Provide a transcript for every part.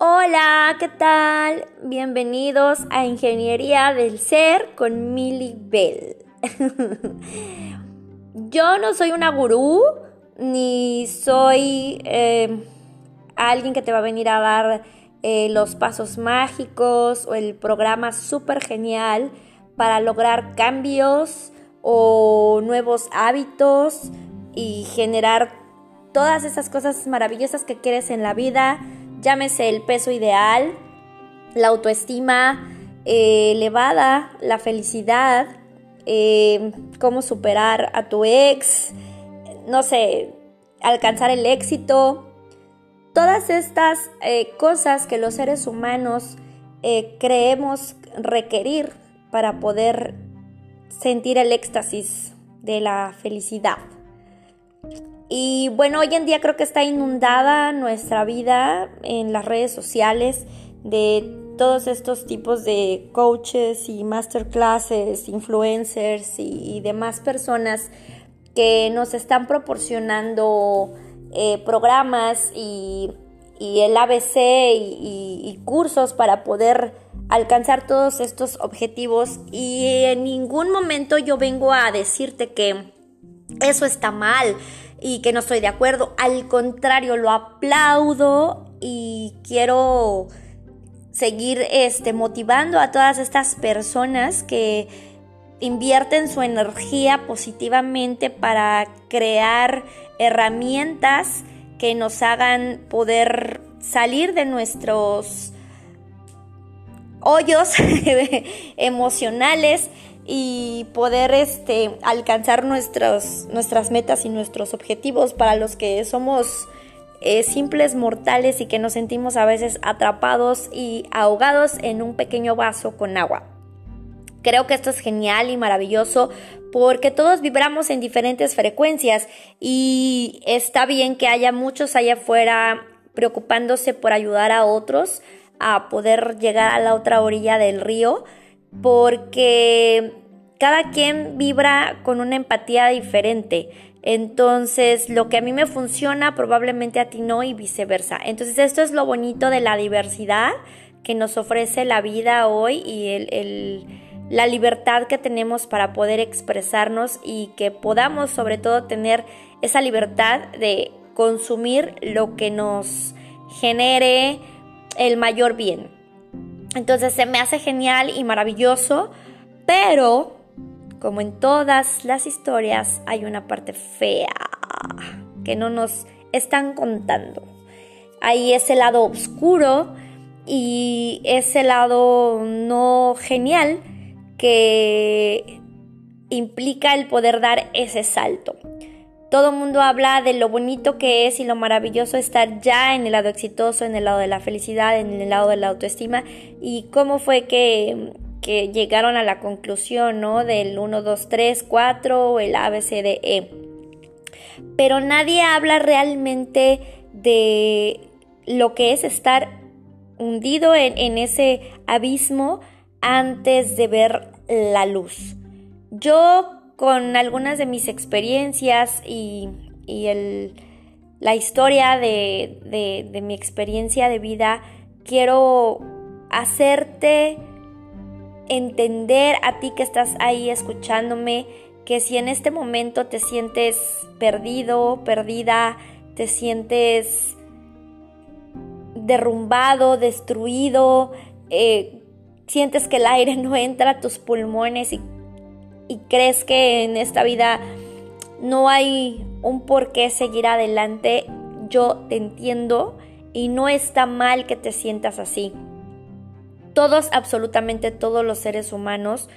Hola, ¿qué tal? Bienvenidos a Ingeniería del Ser con Milly Bell. Yo no soy una gurú, ni soy eh, alguien que te va a venir a dar eh, los pasos mágicos o el programa súper genial para lograr cambios o nuevos hábitos y generar todas esas cosas maravillosas que quieres en la vida, llámese el peso ideal, la autoestima eh, elevada, la felicidad, eh, cómo superar a tu ex, no sé, alcanzar el éxito, todas estas eh, cosas que los seres humanos creemos requerir para poder sentir el éxtasis de la felicidad. Y bueno, hoy en día creo que está inundada nuestra vida en las redes sociales de todos estos tipos de coaches y masterclasses, influencers y, demás personas que nos están proporcionando eh, programas y, el ABC y cursos para poder alcanzar todos estos objetivos. Y en ningún momento yo vengo a decirte que eso está mal y que no estoy de acuerdo. Al contrario, lo aplaudo y quiero seguir este, motivando a todas estas personas que invierten su energía positivamente para crear herramientas que nos hagan poder salir de nuestros hoyos emocionales y poder este, alcanzar nuestros, nuestras metas y nuestros objetivos para los que somos eh, simples mortales y que nos sentimos a veces atrapados y ahogados en un pequeño vaso con agua. Creo que esto es genial y maravilloso porque todos vibramos en diferentes frecuencias y está bien que haya muchos allá afuera preocupándose por ayudar a otros a poder llegar a la otra orilla del río porque cada quien vibra con una empatía diferente. Entonces, lo que a mí me funciona probablemente a ti no y viceversa. Entonces, esto es lo bonito de la diversidad que nos ofrece la vida hoy y la libertad que tenemos para poder expresarnos y que podamos sobre todo tener esa libertad de consumir lo que nos genere el mayor bien. Entonces se me hace genial y maravilloso, pero como en todas las historias hay una parte fea que no nos están contando. Hay ese lado oscuro y ese lado no genial que implica el poder dar ese salto. Todo el mundo habla de lo bonito que es y lo maravilloso estar ya en el lado exitoso, en el lado de la felicidad, en el lado de la autoestima y cómo fue que, llegaron a la conclusión, ¿no? Del 1, 2, 3, 4, el A, B, C, D, E. Pero nadie habla realmente de lo que es estar hundido en, ese abismo antes de ver la luz. Yo con algunas de mis experiencias y, la historia de, de mi experiencia de vida, quiero hacerte entender a ti que estás ahí escuchándome que si en este momento te sientes perdido, perdida, te sientes derrumbado, destruido, eh, sientes que el aire no entra a tus pulmones y y crees que en esta vida no hay un por qué seguir adelante, yo te entiendo y no está mal que te sientas así. Todos, absolutamente todos los seres humanos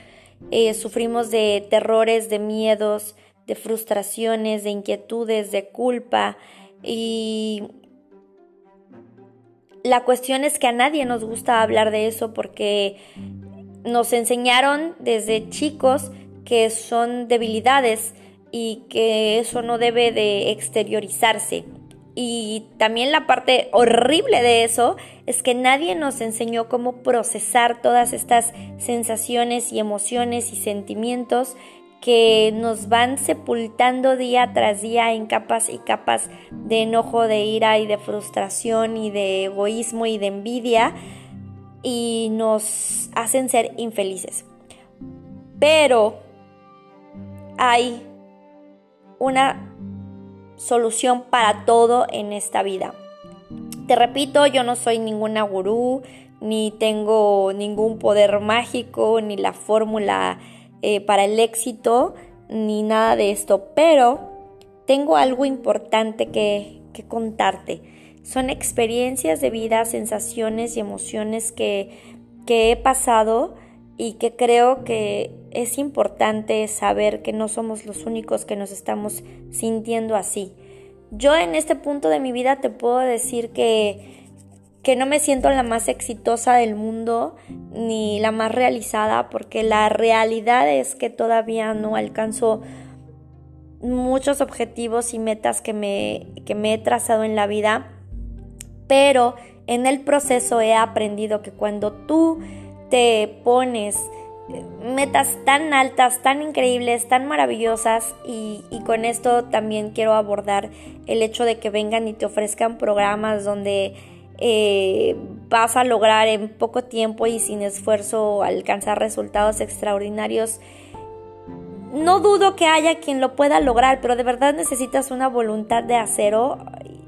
eh, sufrimos de terrores, de miedos, de frustraciones, de inquietudes, de culpa y la cuestión es que a nadie nos gusta hablar de eso porque nos enseñaron desde chicos que son debilidades y que eso no debe de exteriorizarse. Y también la parte horrible de eso es que nadie nos enseñó cómo procesar todas estas sensaciones y emociones y sentimientos que nos van sepultando día tras día en capas y capas de enojo, de ira y de frustración y de egoísmo y de envidia y nos hacen ser infelices. Pero hay una solución para todo en esta vida. Te repito, yo no soy ninguna gurú, ni tengo ningún poder mágico, ni la fórmula eh, para el éxito, ni nada de esto, pero tengo algo importante que, que contarte. Son experiencias de vida, sensaciones y emociones que, que he pasado y que creo que es importante saber que no somos los únicos que nos estamos sintiendo así. Yo en este punto de mi vida te puedo decir que, que no me siento la más exitosa del mundo ni la más realizada porque la realidad es que todavía no alcanzo muchos objetivos y metas que me, que me he trazado en la vida, pero en el proceso he aprendido que cuando tú te pones metas tan altas, tan increíbles, tan maravillosas y, con esto también quiero abordar el hecho de que vengan y te ofrezcan programas donde eh, vas a lograr en poco tiempo y sin esfuerzo alcanzar resultados extraordinarios. No dudo que haya quien lo pueda lograr, pero de verdad necesitas una voluntad de acero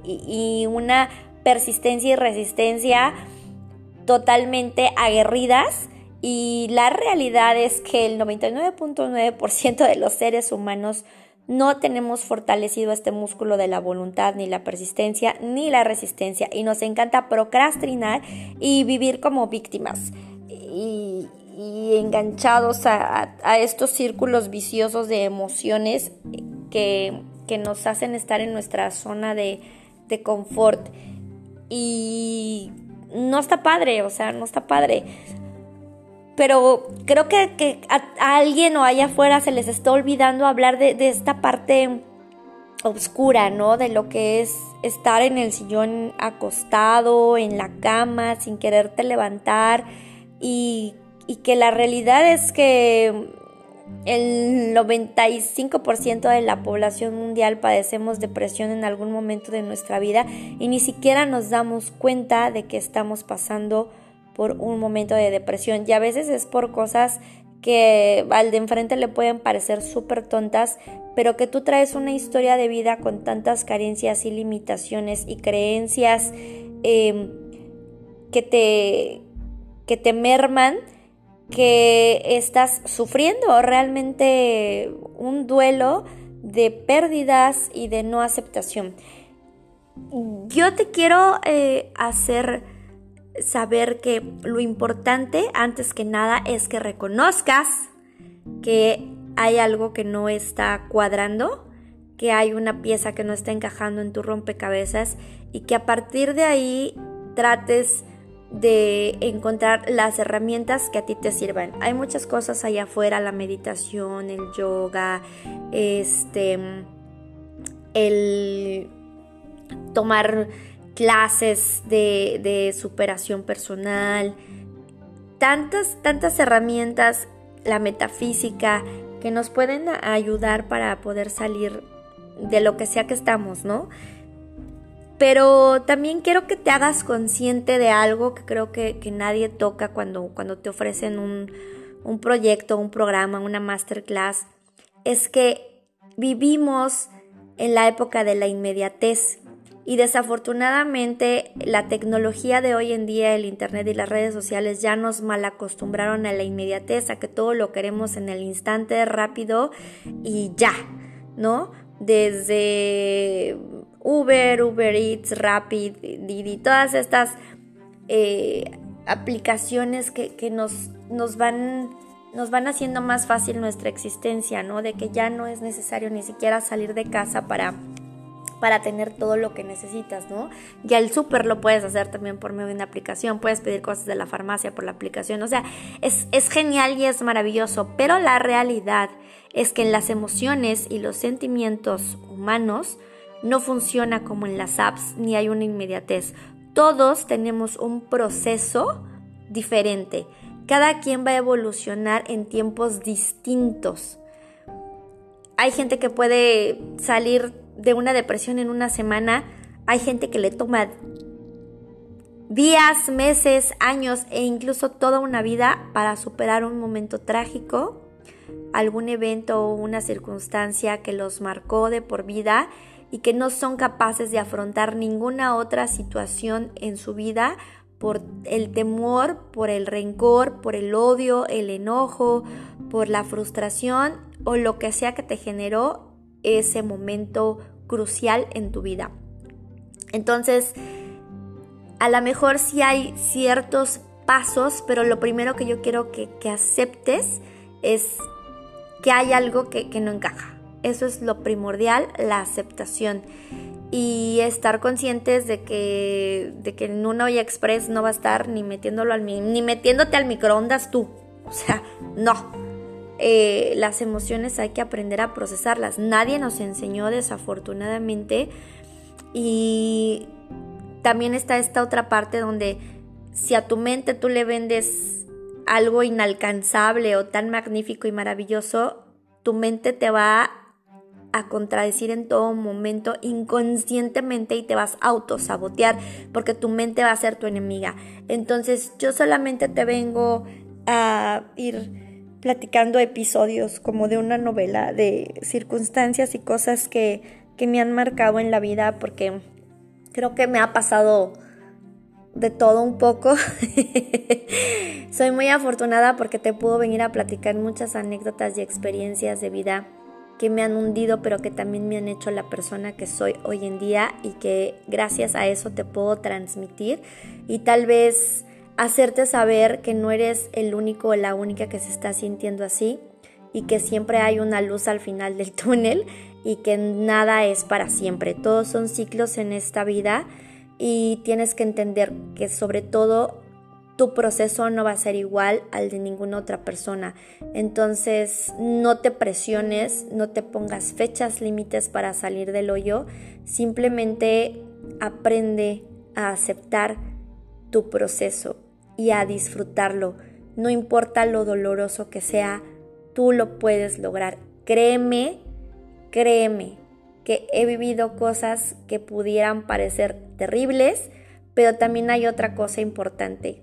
y una persistencia y resistencia totalmente aguerridas y la realidad es que el 99.9% de los seres humanos no tenemos fortalecido este músculo de la voluntad, ni la persistencia, ni la resistencia. Y nos encanta procrastinar y vivir como víctimas. Y, enganchados a, estos círculos viciosos de emociones que, nos hacen estar en nuestra zona de, de confort. Y no está padre, o sea, no está padre pero creo que, a, alguien o allá afuera se les está olvidando hablar de, esta parte oscura, ¿no? De lo que es estar en el sillón acostado, en la cama, sin quererte levantar y, y que la realidad es que el 95% de la población mundial padecemos depresión en algún momento de nuestra vida y ni siquiera nos damos cuenta de que estamos pasando por un momento de depresión. Y a veces es por cosas que al de enfrente le pueden parecer súper tontas, pero que tú traes una historia de vida con tantas carencias y limitaciones y creencias em, que, te, que te merman, que estás sufriendo realmente un duelo de pérdidas y de no aceptación. Yo te quiero eh, hacer saber que lo importante antes que nada es que reconozcas que hay algo que no está cuadrando, que hay una pieza que no está encajando en tu rompecabezas y que a partir de ahí trates de encontrar las herramientas que a ti te sirvan. Hay muchas cosas allá afuera, la meditación, el yoga, este el tomar clases de, superación personal, tantas, tantas herramientas, la metafísica, que nos pueden ayudar para poder salir de lo que sea que estamos, ¿no? Pero también quiero que te hagas consciente de algo que creo que, nadie toca cuando, cuando te ofrecen un, un proyecto, un programa, una masterclass, es que vivimos en la época de la inmediatez. Y desafortunadamente la tecnología de hoy en día, el Internet y las redes sociales ya nos mal acostumbraron a la inmediatez, a que todo lo queremos en el instante rápido y ya, ¿no? Desde Uber, Uber Eats, Rapid, Didi, todas estas eh, aplicaciones que, que nos, nos van nos van haciendo más fácil nuestra existencia, ¿no? De que ya no es necesario ni siquiera salir de casa para para tener todo lo que necesitas, ¿no? Ya el súper lo puedes hacer también por medio de una aplicación, puedes pedir cosas de la farmacia por la aplicación, o sea, es, es genial y es maravilloso, pero la realidad es que en las emociones y los sentimientos humanos no funciona como en las apps ni hay una inmediatez. Todos tenemos un proceso diferente. Cada quien va a evolucionar en tiempos distintos. hay gente que puede salir de una depresión en una semana, hay gente que le toma días, meses, años e incluso toda una vida para superar un momento trágico, algún evento o una circunstancia que los marcó de por vida y que no son capaces de afrontar ninguna otra situación en su vida por el temor, por el rencor, por el odio, el enojo, por la frustración o lo que sea que te generó ese momento crucial en tu vida. Entonces, a lo mejor sí hay ciertos pasos, pero lo primero que yo quiero que, aceptes es que hay algo que, no encaja. Eso es lo primordial, la aceptación. Y estar conscientes de que, de que en una olla express no va a estar ni metiéndolo al ni metiéndote al microondas tú. O sea, no. Eh, las emociones hay que aprender a procesarlas. Nadie nos enseñó desafortunadamente. Y también está esta otra parte donde si a tu mente tú le vendes algo inalcanzable o tan magnífico y maravilloso, tu mente te va a contradecir en todo momento inconscientemente y te vas a autosabotear porque tu mente va a ser tu enemiga. Entonces yo solamente te vengo a ir platicando episodios como de una novela de circunstancias y cosas que, que me han marcado en la vida porque Creo que me ha pasado de todo un poco. Soy muy afortunada porque te puedo venir a platicar muchas anécdotas y experiencias de vida que me han hundido, pero que también me han hecho la persona que soy hoy en día y que gracias a eso te puedo transmitir y tal vez hacerte saber que no eres el único o la única que se está sintiendo así y que siempre hay una luz al final del túnel y que nada es para siempre. Todos son ciclos en esta vida y tienes que entender que sobre todo tu proceso no va a ser igual al de ninguna otra persona. Entonces no te presiones, no te pongas fechas límites para salir del hoyo, simplemente aprende a aceptar tu proceso y a disfrutarlo. No importa lo doloroso que sea, tú lo puedes lograr. Créeme Créeme que he vivido cosas que pudieran parecer terribles, pero también hay otra cosa importante,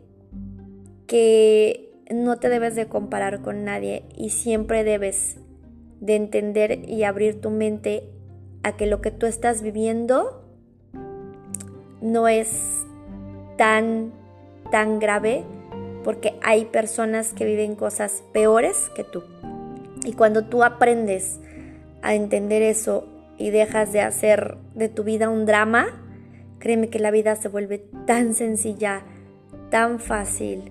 que no te debes de comparar con nadie y siempre debes de entender y abrir tu mente a que lo que tú estás viviendo no es tan, tan grave porque hay personas que viven cosas peores que tú. Y cuando tú aprendes a entender eso y dejas de hacer de tu vida un drama, créeme que la vida se vuelve tan sencilla, tan fácil,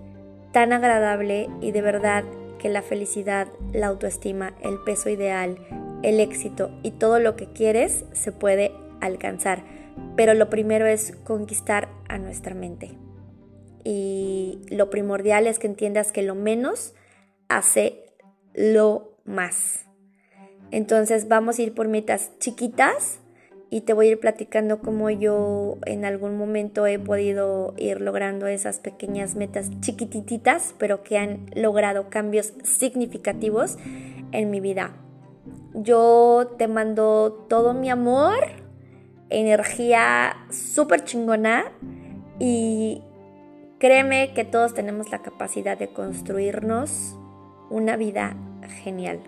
tan agradable y de verdad que la felicidad, la autoestima, el peso ideal, el éxito y todo lo que quieres se puede alcanzar. Pero lo primero es conquistar a nuestra mente. Y lo primordial es que entiendas que lo menos hace lo más. Entonces vamos a ir por metas chiquitas y te voy a ir platicando cómo yo en algún momento he podido ir logrando esas pequeñas metas chiquititas, pero que han logrado cambios significativos en mi vida. Yo te mando todo mi amor, energía súper chingona y créeme que todos tenemos la capacidad de construirnos una vida genial.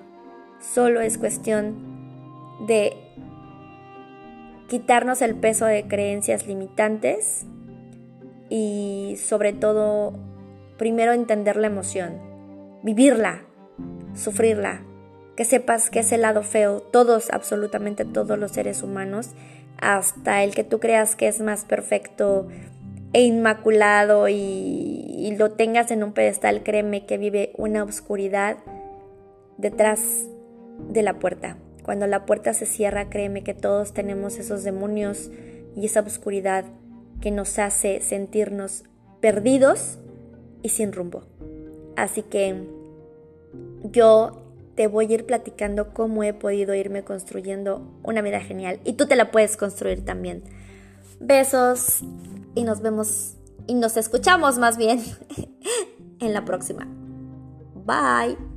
Solo es cuestión de quitarnos el peso de creencias limitantes y sobre todo, primero entender la emoción, vivirla, sufrirla, que sepas que es el lado feo, todos, absolutamente todos los seres humanos, hasta el que tú creas que es más perfecto e inmaculado y, y lo tengas en un pedestal, créeme que vive una oscuridad detrás de la puerta. Cuando la puerta se cierra, créeme que todos tenemos esos demonios y esa oscuridad que nos hace sentirnos perdidos y sin rumbo. Así que yo te voy a ir platicando cómo he podido irme construyendo una vida genial y tú te la puedes construir también. Besos y nos vemos y nos escuchamos más bien en la próxima. Bye.